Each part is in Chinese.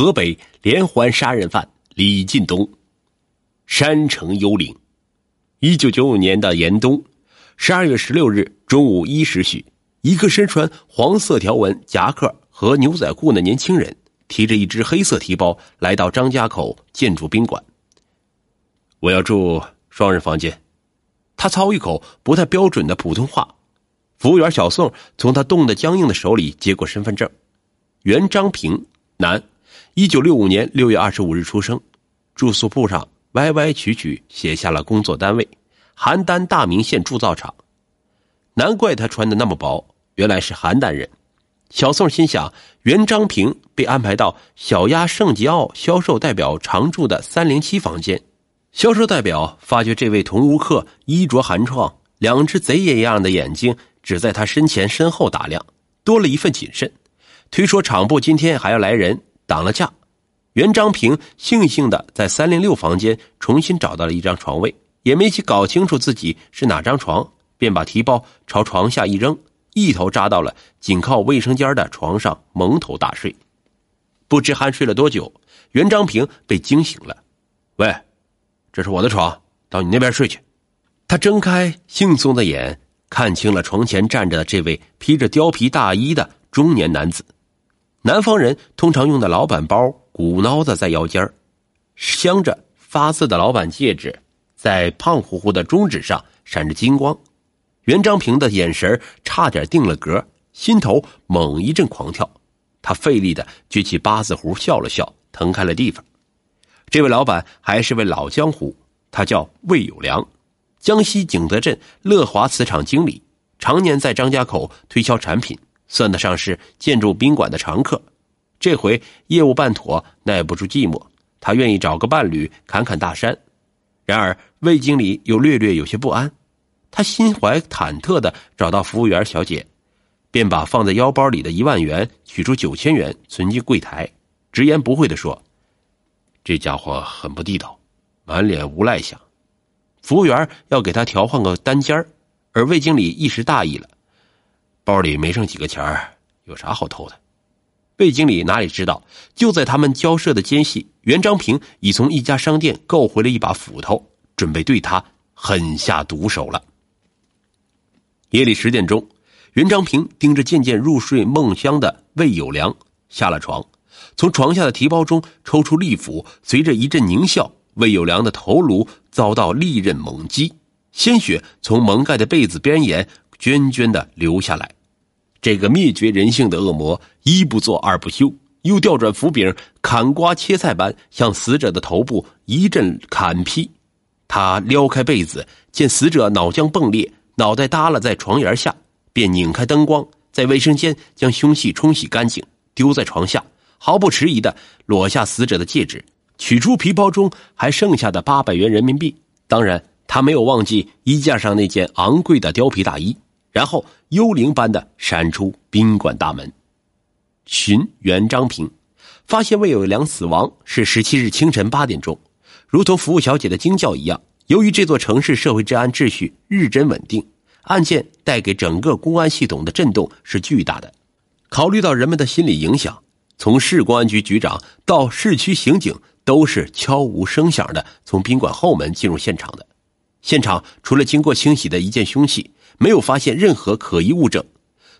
河北连环杀人犯李进东，山城幽灵。一九九五年的严冬，十二月十六日中午一时许，一个身穿黄色条纹夹克和牛仔裤的年轻人，提着一只黑色提包来到张家口建筑宾馆。我要住双人房间。他操一口不太标准的普通话。服务员小宋从他冻得僵硬的手里接过身份证，袁张平，男，一九六五年六月二十五日出生，住宿簿上歪歪曲曲写下了工作单位：邯郸大名县铸造厂。难怪他穿的那么薄，原来是邯郸人。小宋心想，袁张平被安排到小鸭圣吉奥销售代表常住的三零七房间。销售代表发觉这位同屋客衣着寒窗，两只贼爷一样的眼睛。只在他身前身后打量，多了一份谨慎。推说厂部今天还要来人，挡了架。袁章平悻悻的在三零六房间重新找到了一张床位，也没去搞清楚自己是哪张床，便把提包朝床下一扔，一头扎到了紧靠卫生间的床上，蒙头大睡。不知酣睡了多久，袁章平被惊醒了。喂，这是我的床，到你那边睡去。他睁开惺忪的眼。看清了床前站着的这位披着貂皮大衣的中年男子，南方人通常用的老板包鼓挠的在腰间镶着发色的老板戒指在胖乎乎的中指上闪着金光。袁章平的眼神差点定了格，心头猛一阵狂跳，他费力的举起八字胡笑了笑，腾开了地方。这位老板还是位老江湖，他叫魏有良。江西景德镇乐华瓷厂经理，常年在张家口推销产品，算得上是建筑宾馆的常客。这回业务办妥，耐不住寂寞，他愿意找个伴侣侃侃大山。然而魏经理又略略有些不安，他心怀忐忑的找到服务员小姐，便把放在腰包里的一万元取出九千元存进柜台，直言不讳的说：“这家伙很不地道，满脸无赖相。”服务员要给他调换个单间而魏经理一时大意了，包里没剩几个钱儿有啥好偷的？魏经理哪里知道，就在他们交涉的间隙，袁章平已从一家商店购回了一把斧头，准备对他狠下毒手了。夜里十点钟，袁章平盯着渐渐入睡梦乡的魏有良下了床，从床下的提包中抽出利斧，随着一阵狞笑。魏有良的头颅遭到利刃猛击，鲜血从蒙盖的被子边沿涓涓的流下来。这个灭绝人性的恶魔一不做二不休，又调转斧柄，砍瓜切菜般向死者的头部一阵砍劈。他撩开被子，见死者脑浆迸裂，脑袋耷拉在床沿下，便拧开灯光，在卫生间将凶器冲洗干净，丢在床下，毫不迟疑的裸下死者的戒指。取出皮包中还剩下的八百元人民币，当然他没有忘记衣架上那件昂贵的貂皮大衣，然后幽灵般的闪出宾馆大门。寻袁章平，发现魏有良死亡是十七日清晨八点钟，如同服务小姐的惊叫一样。由于这座城市社会治安秩序日臻稳定，案件带给整个公安系统的震动是巨大的。考虑到人们的心理影响，从市公安局局长到市区刑警。都是悄无声响的从宾馆后门进入现场的。现场除了经过清洗的一件凶器，没有发现任何可疑物证。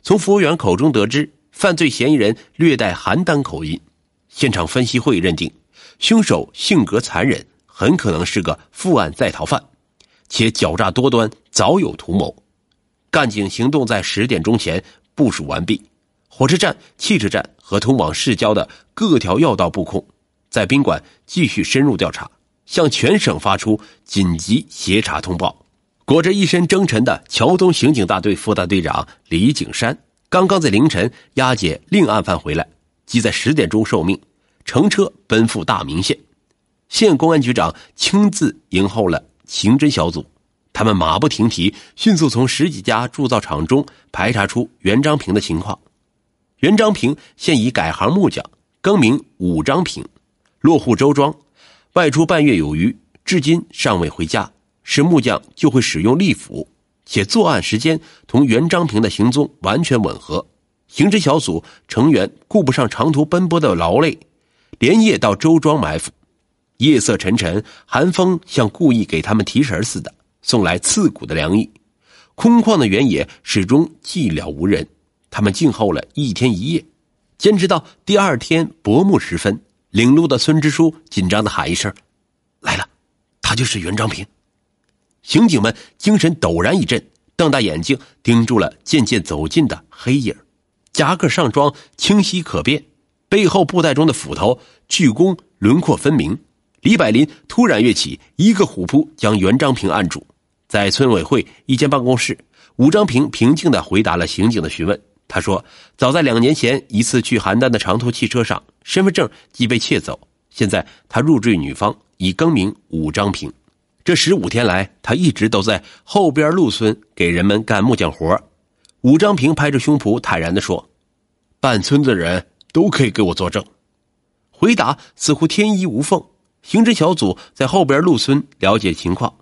从服务员口中得知，犯罪嫌疑人略带邯郸口音。现场分析会认定，凶手性格残忍，很可能是个负案在逃犯，且狡诈多端，早有图谋。干警行动在十点钟前部署完毕，火车站、汽车站和通往市郊的各条要道布控。在宾馆继续深入调查，向全省发出紧急协查通报。裹着一身征尘的桥东刑警大队副大队长李景山，刚刚在凌晨押解另案犯回来，即在十点钟受命，乘车奔赴大名县。县公安局长亲自迎候了刑侦小组，他们马不停蹄，迅速从十几家铸造厂中排查出袁章平的情况。袁章平现已改行木匠，更名武章平。落户周庄，外出半月有余，至今尚未回家。是木匠就会使用利斧，且作案时间同袁章平的行踪完全吻合。刑侦小组成员顾不上长途奔波的劳累，连夜到周庄埋伏。夜色沉沉，寒风像故意给他们提神似的，送来刺骨的凉意。空旷的原野始终寂寥无人。他们静候了一天一夜，坚持到第二天薄暮时分，领路的孙支书紧张的喊一声：“来了，他就是袁章平。”刑警们精神陡然一振，瞪大眼睛盯住了渐渐走近的黑影夹克上装清晰可辨，背后布袋中的斧头巨弓轮廓分明。李百林突然跃起，一个虎扑将袁章平按住。在村委会一间办公室，武章平平静地回答了刑警的询问。他说：“早在两年前一次去邯郸的长途汽车上，身份证即被窃走。现在他入赘女方，已更名武章平。这十五天来，他一直都在后边陆村给人们干木匠活。”武章平拍着胸脯坦然的说：“半村的人都可以给我作证。”回答似乎天衣无缝。刑侦小组在后边陆村了解情况，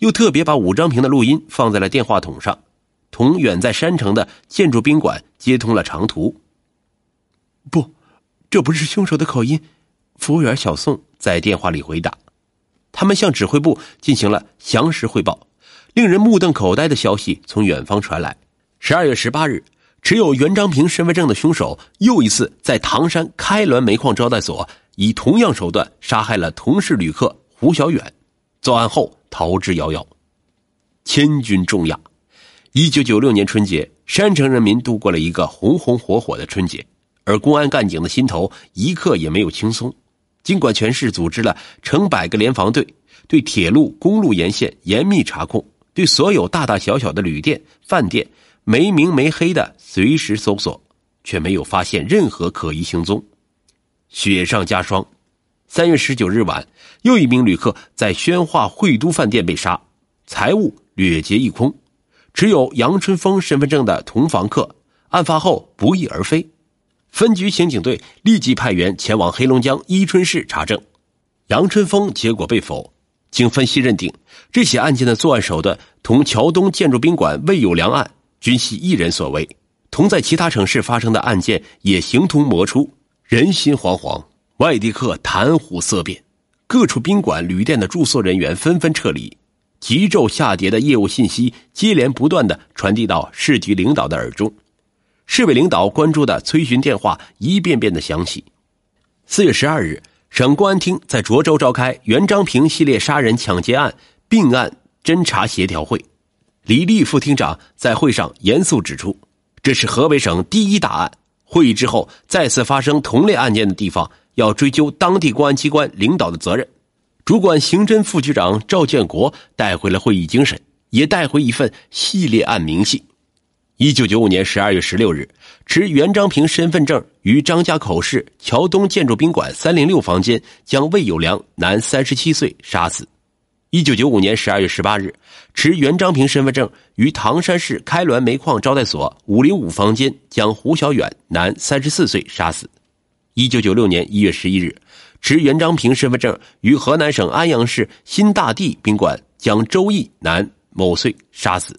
又特别把武章平的录音放在了电话筒上，同远在山城的建筑宾馆接通了长途。不，这不是凶手的口音。服务员小宋在电话里回答。他们向指挥部进行了详实汇报。令人目瞪口呆的消息从远方传来：十二月十八日，持有袁章平身份证的凶手又一次在唐山开滦煤矿招待所。以同样手段杀害了同事旅客胡小远，作案后逃之夭夭。千钧重压，一九九六年春节，山城人民度过了一个红红火火的春节，而公安干警的心头一刻也没有轻松。尽管全市组织了成百个联防队，对铁路、公路沿线严密查控，对所有大大小小的旅店、饭店没明没黑的随时搜索，却没有发现任何可疑行踪。雪上加霜，三月十九日晚，又一名旅客在宣化汇都饭店被杀，财物掠劫一空。持有杨春风身份证的同房客，案发后不翼而飞。分局刑警队立即派员前往黑龙江伊春市查证，杨春风结果被否。经分析认定，这起案件的作案手段同桥东建筑宾馆魏有良案均系一人所为，同在其他城市发生的案件也形同魔出。人心惶惶，外地客谈虎色变，各处宾馆、旅店的住宿人员纷纷撤离，急骤下跌的业务信息接连不断的传递到市局领导的耳中，市委领导关注的催询电话一遍遍的响起。四月十二日，省公安厅在涿州召开袁章平系列杀人抢劫案并案侦查协调会，李立副厅长在会上严肃指出，这是河北省第一大案。会议之后，再次发生同类案件的地方，要追究当地公安机关领导的责任。主管刑侦副局长赵建国带回了会议精神，也带回一份系列案明细。一九九五年十二月十六日，持袁章平身份证于张家口市桥东建筑宾馆三零六房间，将魏有良男三十七岁杀死。一九九五年十二月十八日，持袁章平身份证于唐山市开滦煤矿招待所五零五房间将胡小远男三十四岁杀死。一九九六年一月十一日，持袁章平身份证于河南省安阳市新大地宾馆将周毅男某岁杀死。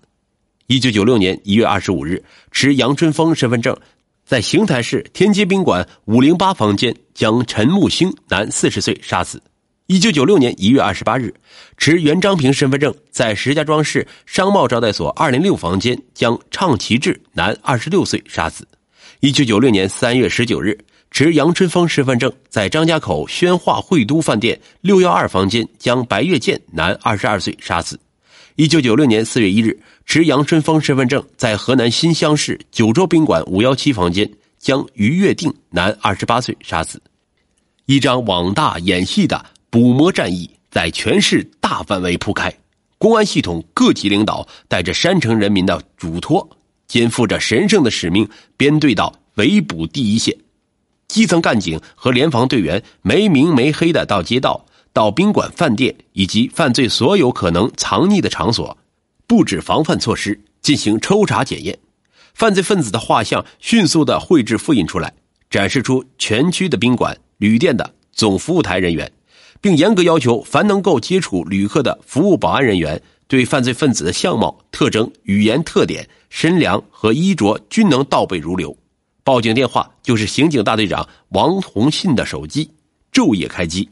一九九六年一月二十五日，持杨春风身份证，在邢台市天街宾馆五零八房间将陈木星男四十岁杀死。一九九六年一月二十八日，持袁章平身份证在石家庄市商贸招待所二零六房间将畅其志男二十六岁杀死。一九九六年三月十九日，持杨春风身份证在张家口宣化汇都饭店六幺二房间将白月建男二十二岁杀死。一九九六年四月一日，持杨春风身份证在河南新乡市九州宾馆五幺七房间将于月定男二十八岁杀死。一张网大演戏的。捕魔战役在全市大范围铺开，公安系统各级领导带着山城人民的嘱托，肩负着神圣的使命，编队到围捕第一线。基层干警和联防队员没明没黑的到街道、到宾馆、饭店以及犯罪所有可能藏匿的场所，布置防范措施，进行抽查检验。犯罪分子的画像迅速的绘制复印出来，展示出全区的宾馆、旅店的总服务台人员。并严格要求，凡能够接触旅客的服务保安人员，对犯罪分子的相貌特征、语言特点、身量和衣着均能倒背如流。报警电话就是刑警大队长王洪信的手机，昼夜开机。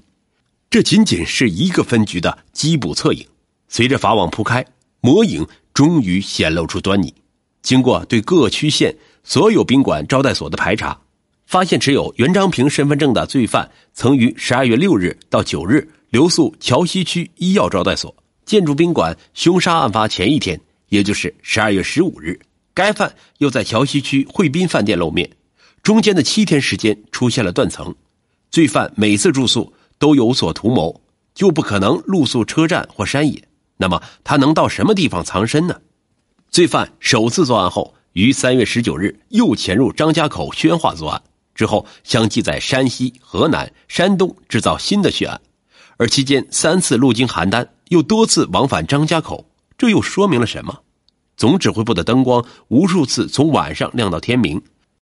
这仅仅是一个分局的缉捕侧影。随着法网铺开，魔影终于显露出端倪。经过对各区县所有宾馆招待所的排查，发现持有袁章平身份证的罪犯曾于十二月六日到九日留宿桥西区医药招待所。建筑宾馆凶杀案发前一天，也就是十二月十五日，该犯又在桥西区汇宾饭店露面。中间的七天时间出现了断层，罪犯每次住宿都有所图谋，就不可能露宿车站或山野。那么他能到什么地方藏身呢？罪犯首次作案后，于三月十九日又潜入张家口宣化作案，之后相继在山西、河南、山东制造新的血案，而期间三次路经邯郸。又多次往返张家口，这又说明了什么？总指挥部的灯光无数次从晚上亮到天明，